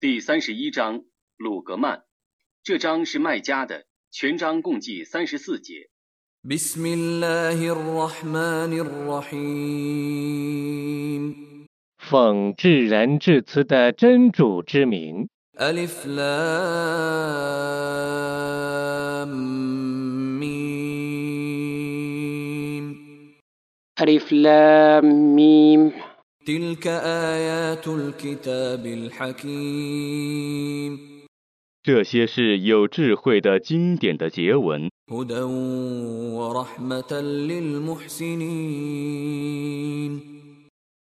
第三十一章，鲁格曼。这章是麦加的，全章共计三十四节。بسم الله الرحمن الرحيم 奉至仁至慈的真主之名 الف لام ميم لام ميم 这些是有智慧的经典的结文。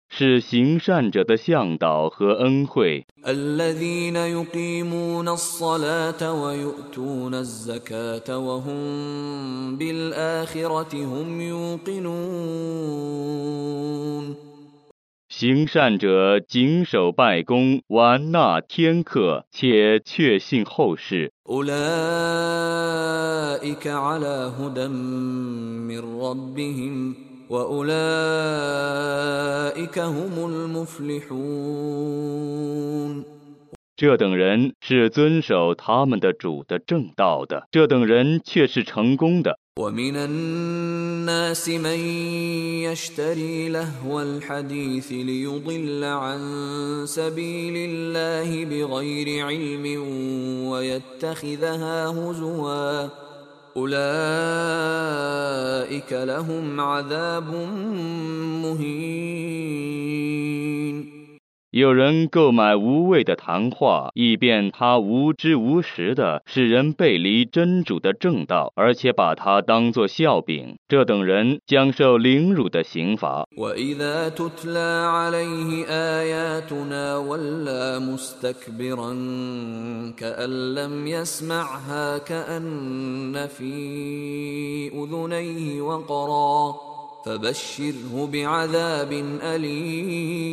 是行善者的向导和恩惠。行善者谨守拜功，完纳天课，且确信后世。这等人是遵守他们的主的正道的，这等人却是成功的。 ومن الناس من يشتري لهو الحديث ليضل عن سبيل الله بغير علم ويتخذها هزوا أولئك لهم عذاب مهين 有人购买无谓的谈话，以便他无知无识的使人背离真主的正道，而且把它当作笑柄。这等人将受凌辱的刑罚。وإذا تتلى عليه آياتنا ولى مستكبرا كأن لم يسمعها كأن في أذنيه وقرا فبشره بعذاب أليم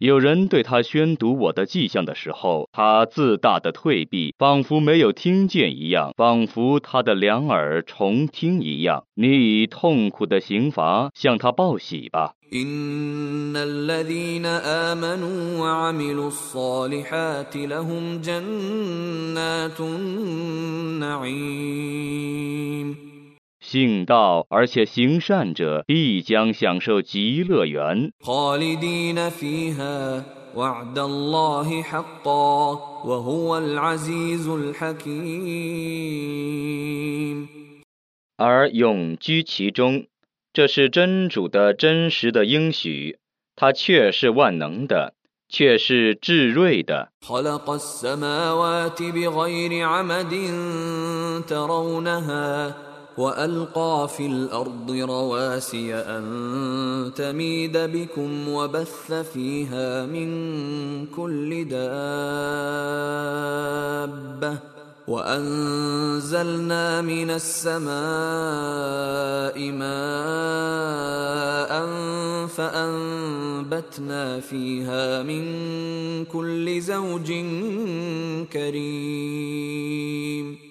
有人对他宣读我的迹象的时候，他自大的退避，仿佛没有听见一样，仿佛他的两耳重听一样。你以痛苦的刑罚向他报喜吧。 إن الذين آمنوا وعملوا الصالحات لهم جنات النعيم 信道而且行善者必将享受极乐园， خالدين فيها وعد الله حقا وهو العزيز الحكيم 而永居其中。这是真主的真实的应许，他却是万能的，却是至睿的。 خلق السماوات بغير عمد ترونها وألقى في الأرض رواسي أن تميد بكم وبث فيها من كل دابة وأنزلنا من السماء ماء فأنبتنا فيها من كل زوج كريم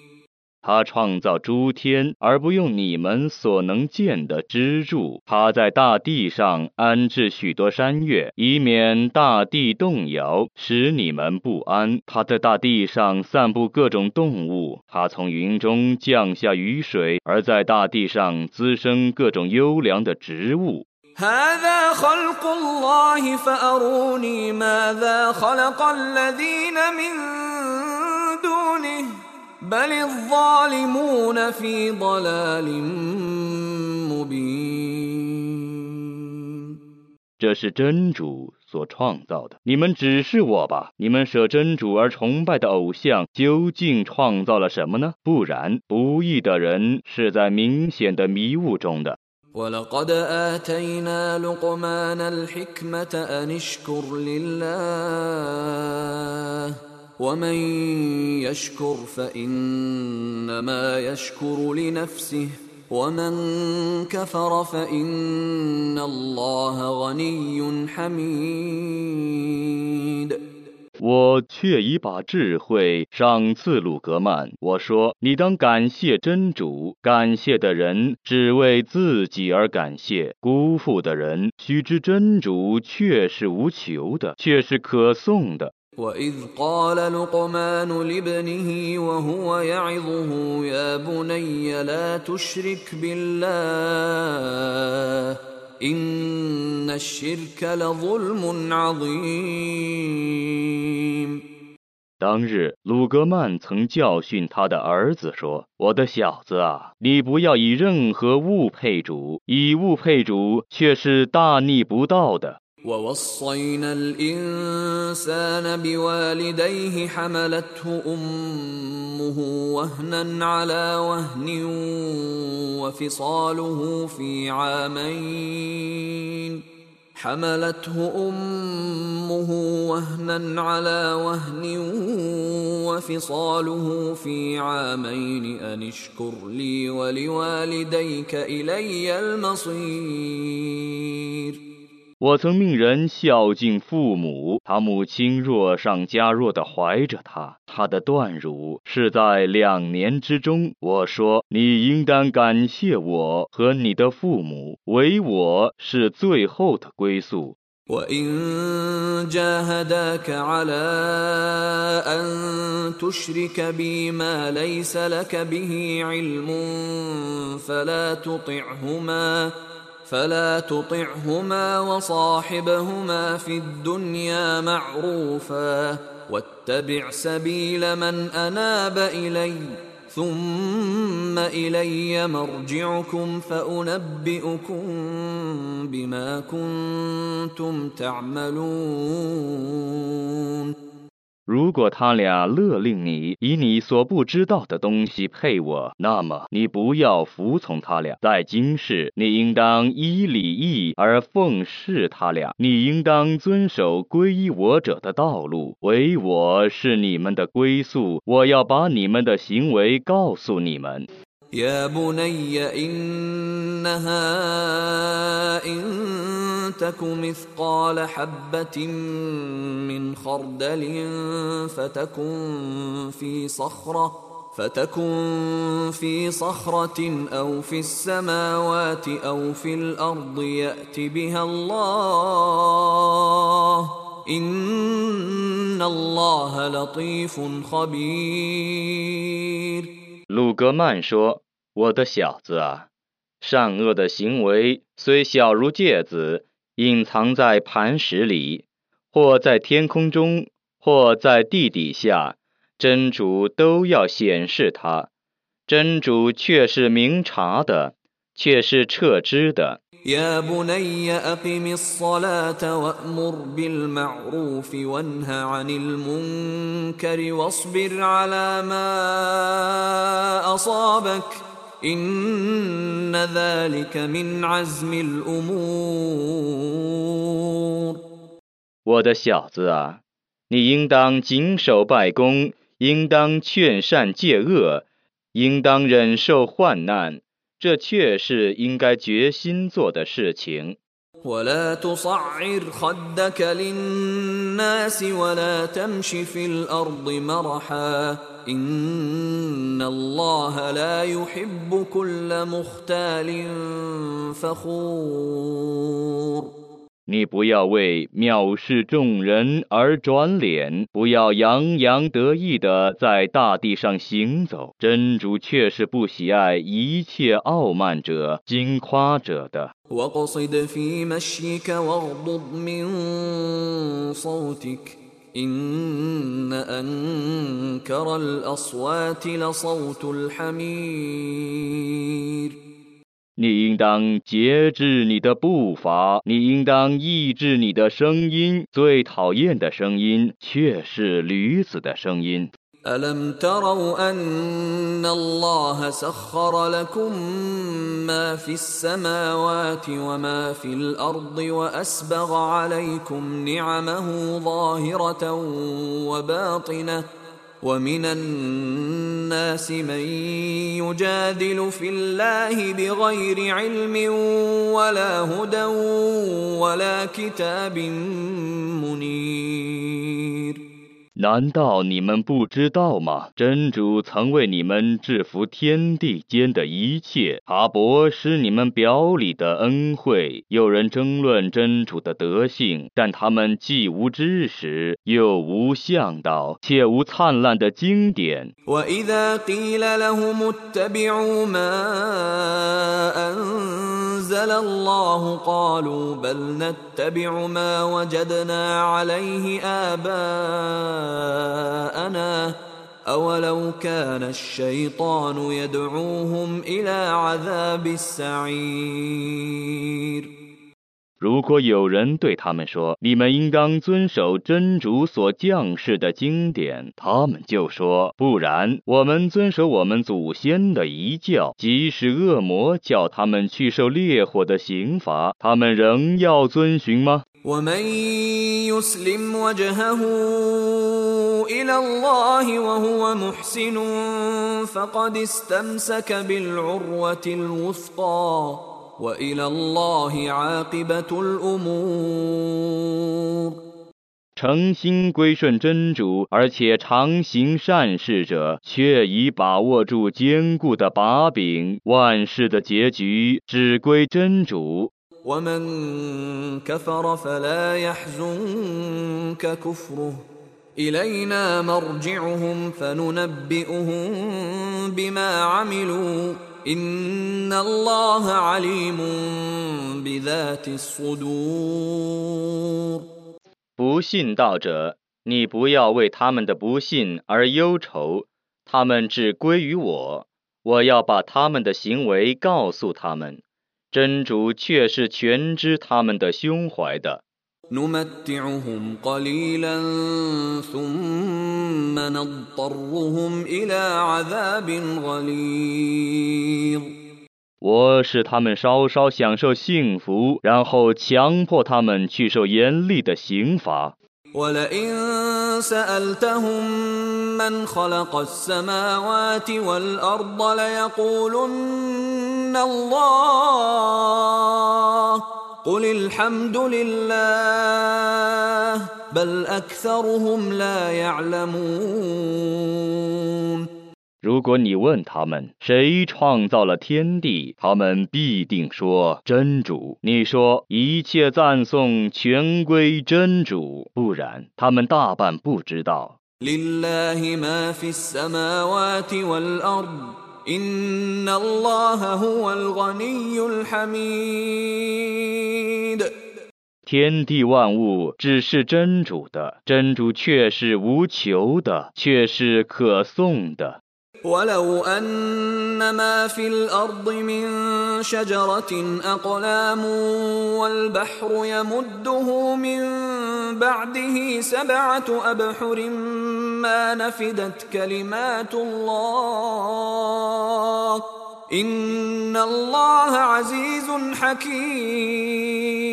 他创造诸天，而不用你们所能见的支柱。他在大地上安置许多山岳，以免大地动摇，使你们不安。他在大地上散布各种动物。他从云中降下雨水，而在大地上滋生各种优良的植物。 هذا خلق الله فأروني ماذا خلق الذين من 这是真主所创造的，你们指示我吧。你们舍真主而崇拜的偶像，究竟创造了什么呢？不然，不义的人是在明显的迷雾中的。 ولقد آتينا لقمان الحكمة أن اشكر لله ومن يشكر فإنما يشكر لنفسه ومن كفر فإن الله غني حميد 我却已把智慧赏赐鲁格曼。我说，你当感谢真主，感谢的人只为自己而感谢，辜负的人须知真主却是无求的，却是可颂的。 وإذ قال لقمان لابنه وهو يعظه يا بني لا تشرك بالله إن الشرك لظلم عظيم 当日，鲁格曼曾教训他的儿子说：“我的小子啊，你不要以任何物配主，以物配主却是大逆不道的。” ” ووصينا الإنسان بوالديه حملته أمه وهنا على وهن وفصاله في عامين. حملته أمه وهنا على وهن وفصاله في عامين. أن اشكر لي ولوالديك إلي المصير. 我曾命人孝敬父母，他母亲弱上加弱的怀着他，他的断乳是在两年之中。我说，你应当感谢我和你的父母，唯我是最后的归宿。 وإن جاهداك على أن تشرك بي ما ليس لك به علم فلا تطعهما فلا تطعهما وصاحبهما في الدنيا معروفا واتبع سبيل من أناب إلي ثم إلي مرجعكم فأنبئكم بما كنتم تعملون 如果他俩勒令你以你所不知道的东西配我，那么你不要服从他俩。在今世，你应当依礼义而奉事他俩，你应当遵守皈依我者的道路，唯我是你们的归宿。我要把你们的行为告诉你们。يا بني إنها إن تك مثقال حبة من خردل فتكن في صخرة فتكن في صخرة أو في السماوات أو في الأرض يأت بها الله إن الله لطيف خبير 鲁格曼说：“ 我的小子啊，善恶的行为虽小如芥子，隐藏在磐石里，或在天空中，或在地底下，真主都要显示它。真主却是明察的，却是彻知的。 يا بني أقم الصلاة وأمر بالمعروف وانه عن المنكر واصبر على ما أصابك إن ذلك من عزم الأمور 我的小子啊，你应当谨守拜功，应当劝善戒恶，应当忍受患难。这确是应该决心做的事情。 ولا تصعر خدك للناس ولا تمش في الأرض مرحا إن 你不要为藐视众人而转脸，不要洋洋得意地在大地上行走。真主却是不喜爱一切傲慢者、惊夸者的。واقصد في مشيك واغضض من صوتك إن أنكر الأصوات لصوت الحمير 你应当节制你的步伐，你应当抑制你的声音。最讨厌的声音却是驴子的声音。 ألم تروا أن الله سخر لكم ما في السماوات وما في الأرض وأسبغ عليكم نعمه ظاهرة وباطنة ومن الناس من يجادل في الله بغير علم ولا هدى ولا كتاب منير 难道你们不知道吗？真主曾为你们制服天地间的一切，阿伯是你们表里的恩惠。有人争论真主的德性，但他们既无知识，又无向导，且无灿烂的经典。如果有人对他们说：“你们应当遵守真主所降世的经典。”他们就说：“不然，我们遵守我们祖先的遗教。即使恶魔叫他们去受烈火的刑罚，他们仍要遵循吗？” ومن يسلم وجهه الى الله وهو محسن فقد استمسك بالعروه الوثقى والى الله عاقبه الامور 诚心归顺真主，而且常行善事者，却已把握住坚固的把柄。万事的结局只归真主。 ومن كفر فلا يحزنك كفره الينا مرجعهم فننبئهم بما عملوا ان الله عليم بذات الصدور 不信道者，你不要为他们的不信而忧愁，他们只归于我，我要把他们的行为告诉他们。 真主却是全知他们的胸怀的。我使他们稍稍享受幸福，然后强迫他们去受严厉的刑罚。ولئن سألتهم من خلق السماوات والأرض ليقولن الله. قل الحمد لله بل أكثرهم لا يعلمون. 如果你问他们谁创造了天地，他们必定说真主。你说一切赞颂全归真主，不然他们大半不知道。天地万物只是真主的，真主却是无求的，却是可颂的。ولو أن ما في الأرض من شجرة أقلام والبحر يمده من بعده سبعة أبحر ما نفدت كلمات الله إن الله عزيز حكيم.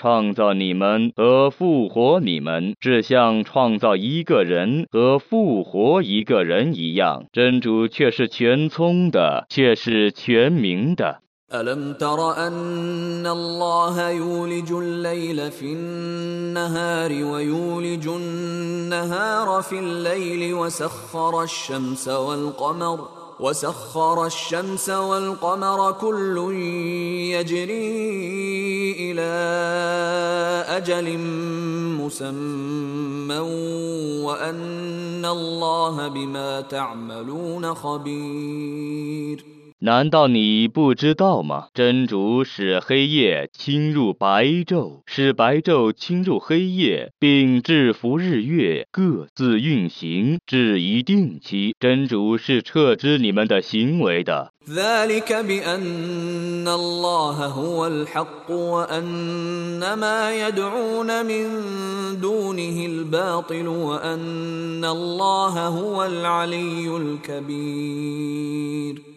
创造你们和复活你们，只像创造一个人和复活一个人一样。真主却是全聪的，却是全明的。وسخر الشمس والقمر كل يجري إلى أجل مسمى وأن الله بما تعملون خبير. 难道你不知道吗？真主使黑夜侵入白昼，使白昼侵入黑夜，并制服日月各自运行至一定期。真主是撤知你们的行为的。ذلك بأن الله هو الحق وأن ما يدعون من دونه الباطل وأن الله هو العلي الكبير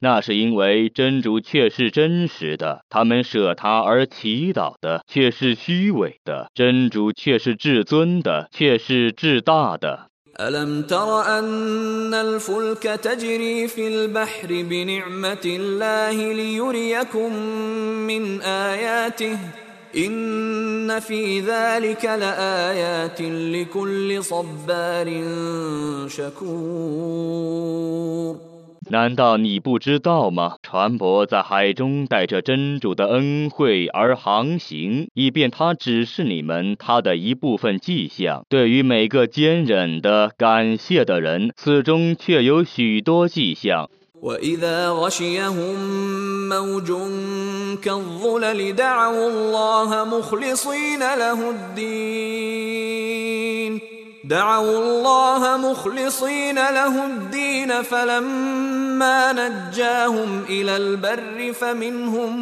那是因为真主却是真实的，他们舍他而祈祷的却是虚伪的；真主却是至尊的，却是至大的。ألم تر أن الفلك تجري في البحر بنعمة الله ليريكم من آياته إن في ذلك لآيات لكل صبار شكور 难道你不知道吗？船舶在海中带着真主的恩惠而航行，以便他指示你们他的一部分迹象。对于每个坚忍的、感谢的人，此中却有许多迹象。دعوا الله مخلصين له الدين فلما نجاهم إلى البر فمنهم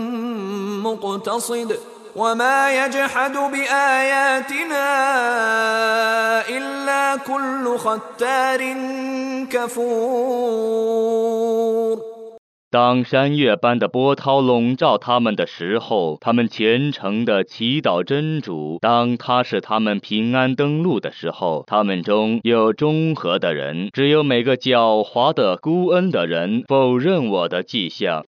مقتصد وما يجحد بآياتنا إلا كل ختار كفور 当山岳般的波涛笼罩他们的时候，他们虔诚的祈祷真主；当他使他们平安登陆的时候，他们中有中和的人，只有每个狡猾的孤恩的人否认我的迹象。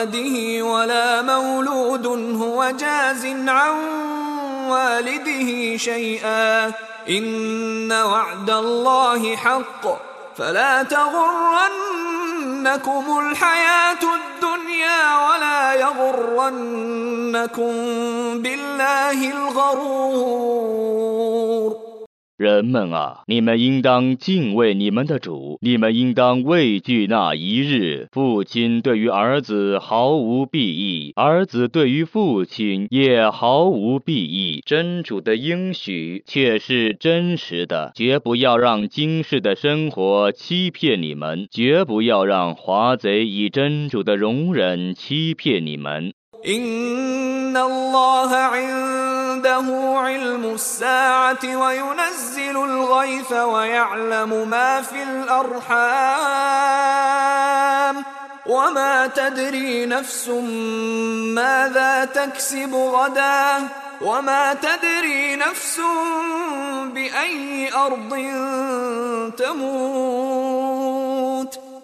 ولده ولا مولود هو جاز عن والده شيئا. إن وعد الله حق. فلا تغرنكم الحياة الدنيا ولا يغرنكم بالله الغرور. 人们啊，你们应当敬畏你们的主，你们应当畏惧那一日，父亲对于儿子毫无裨益，儿子对于父亲也毫无裨益。真主的应许却是真实的，绝不要让今世的生活欺骗你们，绝不要让华贼以真主的容忍欺骗你们。عنده علم الساعة وينزل الغيث ويعلم ما في الأرحام وما تدري نفس ماذا تكسب غدا وما تدري نفس بأي أرض تموت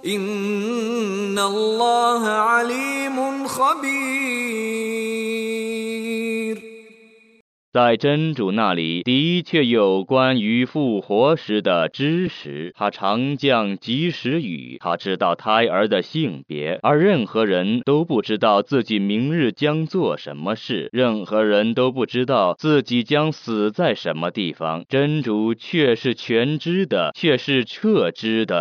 إن الله عليم خبير 在真主那里的确有关于复活时的知识，他常降及时雨，他知道胎儿的性别，而任何人都不知道自己明日将做什么事，任何人都不知道自己将死在什么地方。真主却是全知的，却是彻知的。